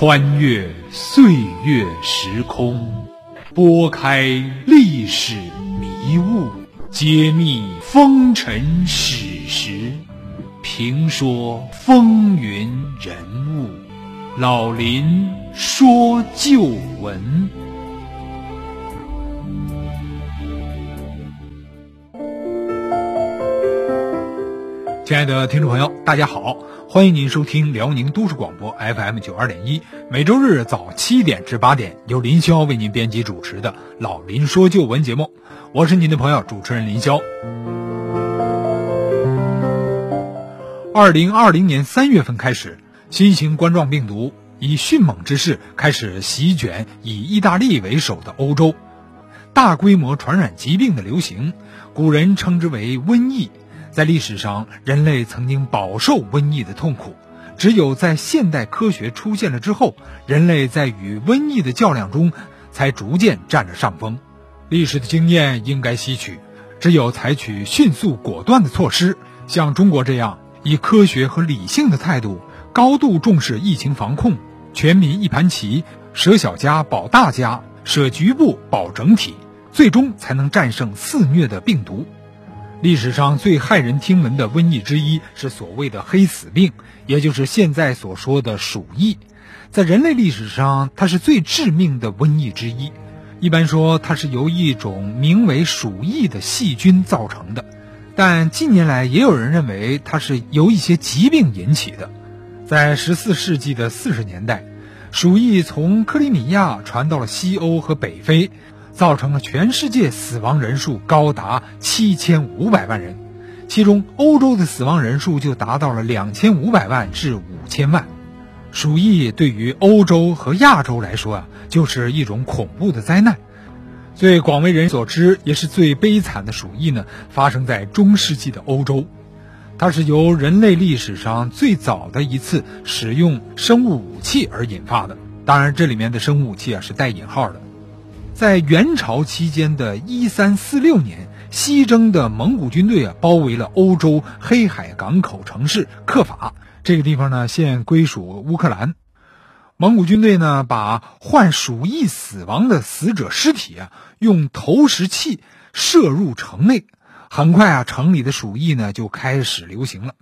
穿越岁月时空，拨开历史迷雾，揭秘风尘史实，评说风云人物。老林说旧闻。亲爱的听众朋友，大家好，欢迎您收听辽宁都市广播 FM 九二点一，每周日早七点至八点，由林霄为您编辑主持的《老林说旧闻》节目，我是您的朋友主持人林霄。二零二零年三月份开始，新型冠状病毒以迅猛之势开始席卷以意大利为首的欧洲，大规模传染疾病的流行，古人称之为瘟疫。在历史上，人类曾经饱受瘟疫的痛苦，只有在现代科学出现了之后，人类在与瘟疫的较量中才逐渐占了上风。历史的经验应该吸取，只有采取迅速果断的措施，像中国这样以科学和理性的态度，高度重视疫情防控，全民一盘棋，舍小家保大家，舍局部保整体，最终才能战胜肆虐的病毒。历史上最骇人听闻的瘟疫之一是所谓的黑死病，也就是现在所说的鼠疫。在人类历史上，它是最致命的瘟疫之一。一般说，它是由一种名为鼠疫的细菌造成的。但近年来，也有人认为它是由一些疾病引起的。在14世纪的40年代，鼠疫从克里米亚传到了西欧和北非。造成了全世界死亡人数高达七千五百万人，其中欧洲的死亡人数就达到了两千五百万至五千万。鼠疫对于欧洲和亚洲来说啊，就是一种恐怖的灾难。最广为人所知也是最悲惨的鼠疫呢，发生在中世纪的欧洲，它是由人类历史上最早的一次使用生物武器而引发的。当然，这里面的生物武器啊是带引号的。在元朝期间的一三四六年，西征的蒙古军队啊，包围了欧洲黑海港口城市克法。这个地方呢，现归属乌克兰。蒙古军队呢，把患鼠疫死亡的死者尸体啊，用投石器射入城内。很快啊，城里的鼠疫呢就开始流行了。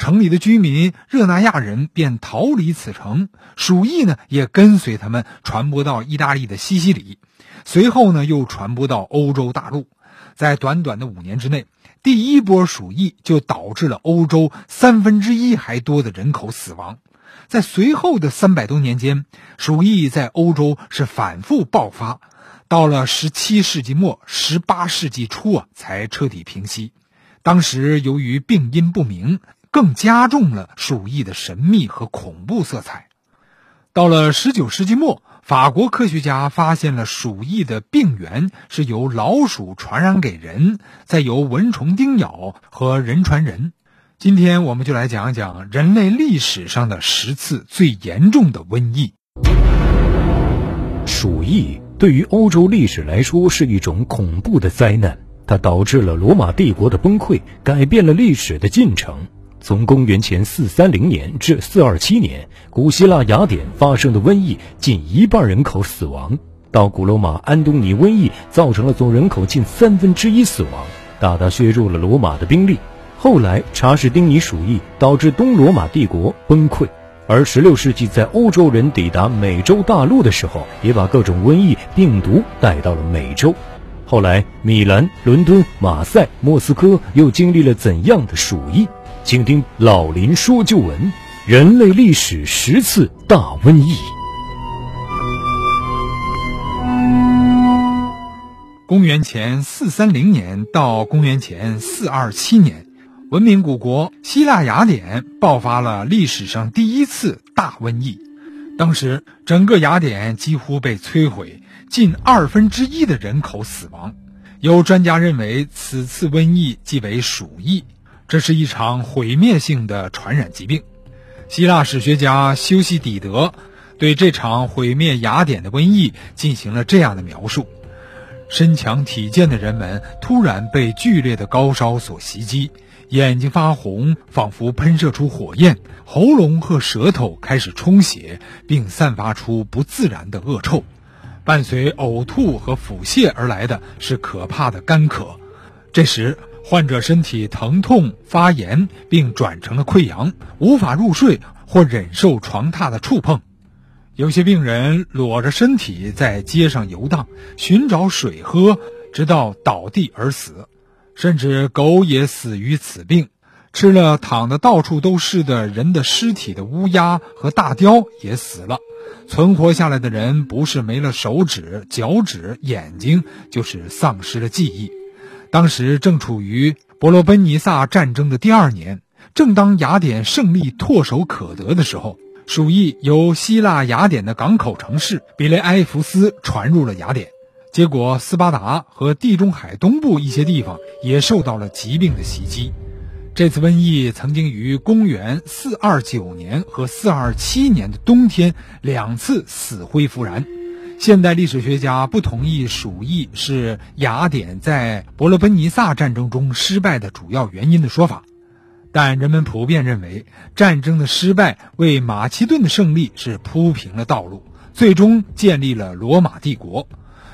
城里的居民热那亚人便逃离此城，鼠疫呢也跟随他们传播到意大利的西西里。随后呢，又传播到欧洲大陆，在短短的五年之内，第一波鼠疫就导致了欧洲三分之一还多的人口死亡。在随后的三百多年间，鼠疫在欧洲是反复爆发，到了十七世纪末、十八世纪初啊，才彻底平息。当时由于病因不明，更加重了鼠疫的神秘和恐怖色彩。到了十九世纪末。法国科学家发现了鼠疫的病源是由老鼠传染给人，再由蚊虫叮咬和人传人。今天我们就来讲一讲人类历史上的十次最严重的瘟疫。鼠疫对于欧洲历史来说是一种恐怖的灾难，它导致了罗马帝国的崩溃，改变了历史的进程。从公元前四三零年至四二七年，古希腊雅典发生的瘟疫，近一半人口死亡；到古罗马安东尼瘟疫，造成了总人口近三分之一死亡，大大削弱了罗马的兵力。后来查士丁尼鼠疫导致东罗马帝国崩溃，而十六世纪在欧洲人抵达美洲大陆的时候，也把各种瘟疫病毒带到了美洲。后来，米兰、伦敦、马赛、莫斯科又经历了怎样的鼠疫？请听老林说旧闻：人类历史十次大瘟疫。公元前四三零年到公元前四二七年，文明古国希腊雅典爆发了历史上第一次大瘟疫。当时，整个雅典几乎被摧毁，近二分之一的人口死亡。有专家认为，此次瘟疫即为鼠疫。这是一场毁灭性的传染疾病。希腊史学家修昔底德对这场毁灭雅典的瘟疫进行了这样的描述：身强体健的人们突然被剧烈的高烧所袭击，眼睛发红，仿佛喷射出火焰；喉咙和舌头开始充血，并散发出不自然的恶臭。伴随呕吐和腹泻而来的是可怕的干渴。这时，患者身体疼痛、发炎，并转成了溃疡，无法入睡或忍受床榻的触碰。有些病人裸着身体在街上游荡，寻找水喝，直到倒地而死。甚至狗也死于此病，吃了躺得到处都是的人的尸体的乌鸦和大雕也死了。存活下来的人不是没了手指、脚趾、眼睛，就是丧失了记忆。当时正处于伯罗奔尼撒战争的第二年，正当雅典胜利唾手可得的时候，鼠疫由希腊雅典的港口城市比雷埃福斯传入了雅典。结果，斯巴达和地中海东部一些地方也受到了疾病的袭击。这次瘟疫曾经于公元429年和427年的冬天两次死灰复燃。现代历史学家不同意鼠疫是雅典在伯罗奔尼撒战争中失败的主要原因的说法，但人们普遍认为，战争的失败为马其顿的胜利是铺平了道路，最终建立了罗马帝国。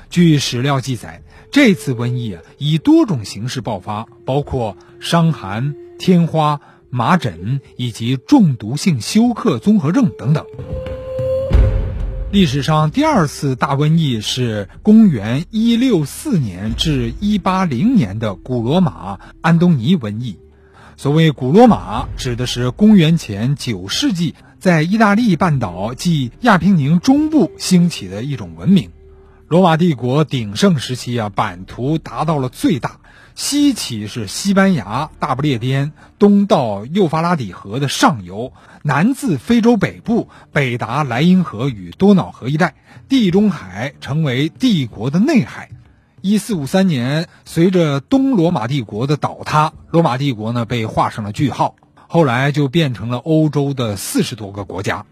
据史料记载，这次瘟疫啊以多种形式爆发，包括伤寒、天花、麻疹以及中毒性休克综合症等等。历史上第二次大瘟疫是公元一六四年至一八零年的古罗马安东尼瘟疫。所谓古罗马，指的是公元前九世纪在意大利半岛即亚平宁中部兴起的一种文明。罗马帝国鼎盛时期啊，版图达到了最大，西起是西班牙、大不列颠，东到幼发拉底河的上游，南自非洲北部，北达莱茵河与多瑙河一带，地中海成为帝国的内海。一四五三年，随着东罗马帝国的倒塌，罗马帝国呢被画上了句号，后来就变成了欧洲的四十多个国家。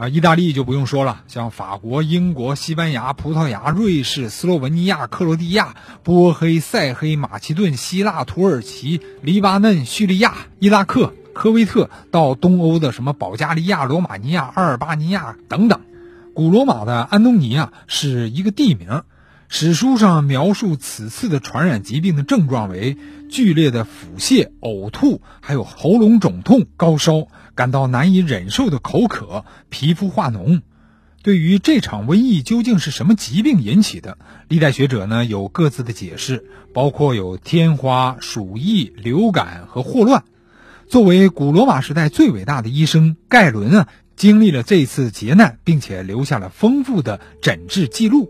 啊，意大利就不用说了，像法国、英国、西班牙、葡萄牙、瑞士、斯洛文尼亚、克罗地亚、波黑、塞黑、马其顿、希腊、土耳其、黎巴嫩、叙利亚、伊拉克、科威特，到东欧的什么保加利亚、罗马尼亚、阿尔巴尼亚等等。古罗马的安东尼啊，是一个地名。史书上描述此次的传染疾病的症状为剧烈的腹泻、呕吐，还有喉咙肿痛、高烧，感到难以忍受的口渴、皮肤化脓。对于这场瘟疫究竟是什么疾病引起的，历代学者呢有各自的解释，包括有天花、鼠疫、流感和霍乱。作为古罗马时代最伟大的医生，盖伦啊，经历了这次劫难，并且留下了丰富的诊治记录。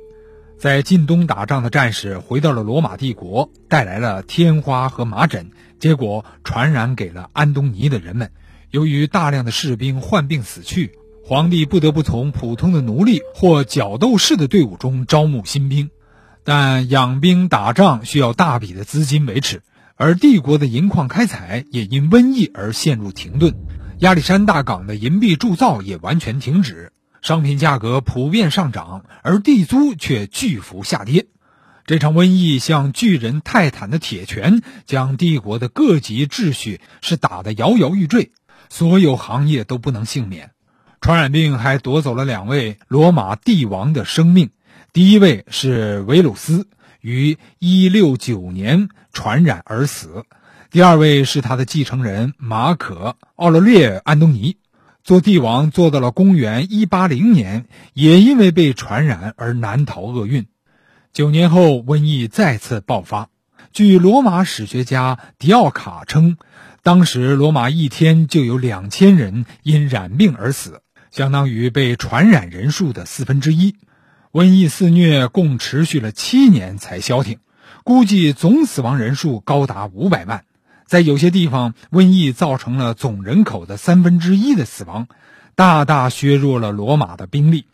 在近东打仗的战士回到了罗马帝国，带来了天花和麻疹，结果传染给了安东尼的人们。由于大量的士兵患病死去，皇帝不得不从普通的奴隶或角斗士的队伍中招募新兵。但养兵打仗需要大笔的资金维持，而帝国的银矿开采也因瘟疫而陷入停顿，亚历山大港的银币铸造也完全停止。商品价格普遍上涨，而地租却巨幅下跌。这场瘟疫像巨人泰坦的铁拳，将帝国的各级秩序是打得摇摇欲坠，所有行业都不能幸免。传染病还夺走了两位罗马帝王的生命。第一位是维鲁斯，于169年传染而死；第二位是他的继承人马可·奥勒列·安东尼。做帝王做到了公元一八零年，也因为被传染而难逃厄运。九年后，瘟疫再次爆发。据罗马史学家迪奥卡称，当时罗马一天就有两千人因染病而死，相当于被传染人数的四分之一。瘟疫肆虐，共持续了七年才消停，估计总死亡人数高达五百万。在有些地方，瘟疫造成了总人口的三分之一的死亡，大大削弱了罗马的兵力，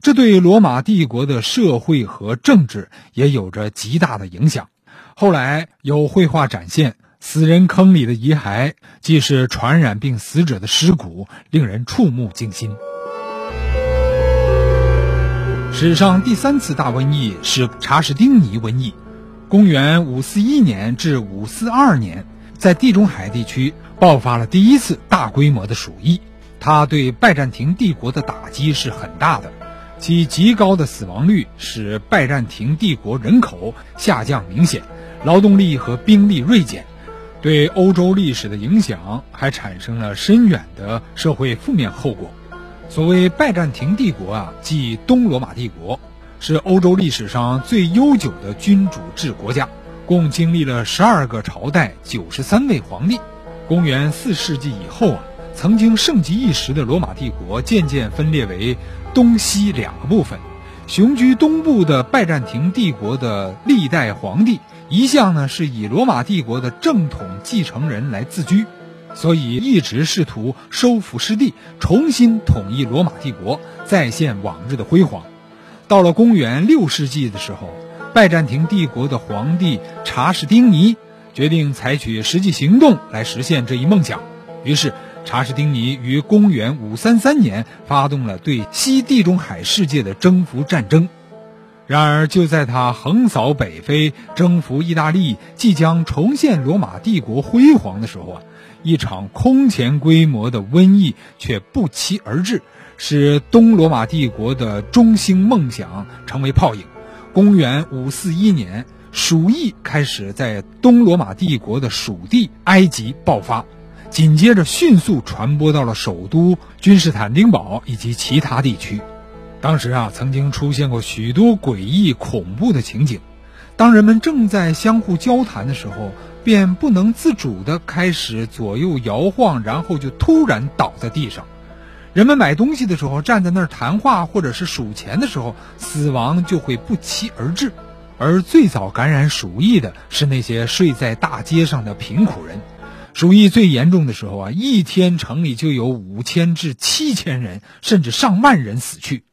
这对罗马帝国的社会和政治也有着极大的影响。后来有绘画展现死人坑里的遗骸，既是传染病死者的尸骨，令人触目惊心。史上第三次大瘟疫是查士丁尼瘟疫，公元五四一年至五四二年。在地中海地区爆发了第一次大规模的鼠疫，它对拜占庭帝国的打击是很大的。其极高的死亡率使拜占庭帝国人口下降明显，劳动力和兵力锐减，对欧洲历史的影响还产生了深远的社会负面后果。所谓拜占庭帝国啊，即东罗马帝国，是欧洲历史上最悠久的君主制国家，共经历了十二个朝代、九十三位皇帝。公元四世纪以后啊，曾经盛极一时的罗马帝国渐渐分裂为东西两个部分。雄居东部的拜占庭帝国的历代皇帝，一向呢是以罗马帝国的正统继承人来自居。所以一直试图收复失地，重新统一罗马帝国，再现往日的辉煌。到了公元六世纪的时候，拜占庭帝国的皇帝查士丁尼决定采取实际行动来实现这一梦想。于是，查士丁尼于公元五三三年发动了对西地中海世界的征服战争。然而，就在他横扫北非、征服意大利，即将重现罗马帝国辉煌的时候啊！一场空前规模的瘟疫却不期而至，使东罗马帝国的中兴梦想成为泡影。公元五四一年，鼠疫开始在东罗马帝国的属地埃及爆发，紧接着迅速传播到了首都君士坦丁堡以及其他地区。当时啊，曾经出现过许多诡异恐怖的情景。当人们正在相互交谈的时候，便不能自主地开始左右摇晃，然后就突然倒在地上。人们买东西的时候站在那儿谈话，或者是数钱的时候，死亡就会不期而至。而最早感染鼠疫的是那些睡在大街上的贫苦人。鼠疫最严重的时候啊，一天城里就有五千至七千人，甚至上万人死去。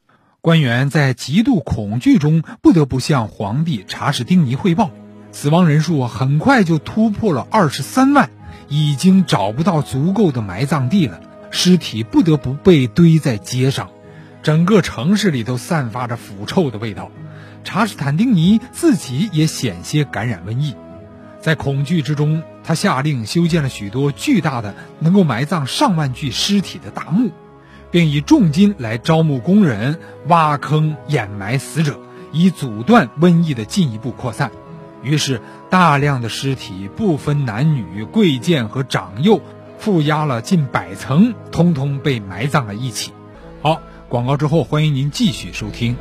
官员在极度恐惧中，不得不向皇帝查士丁尼汇报，死亡人数很快就突破了二十三万，已经找不到足够的埋葬地了，尸体不得不被堆在街上，整个城市里都散发着腐臭的味道。查士坦丁尼自己也险些感染瘟疫，在恐惧之中，他下令修建了许多巨大的、能够埋葬上万具尸体的大墓。并以重金来招募工人挖坑掩埋死者，以阻断瘟疫的进一步扩散。于是，大量的尸体不分男女、贵贱和长幼，负压了近百层，通通被埋葬在一起。好，广告之后，欢迎您继续收听。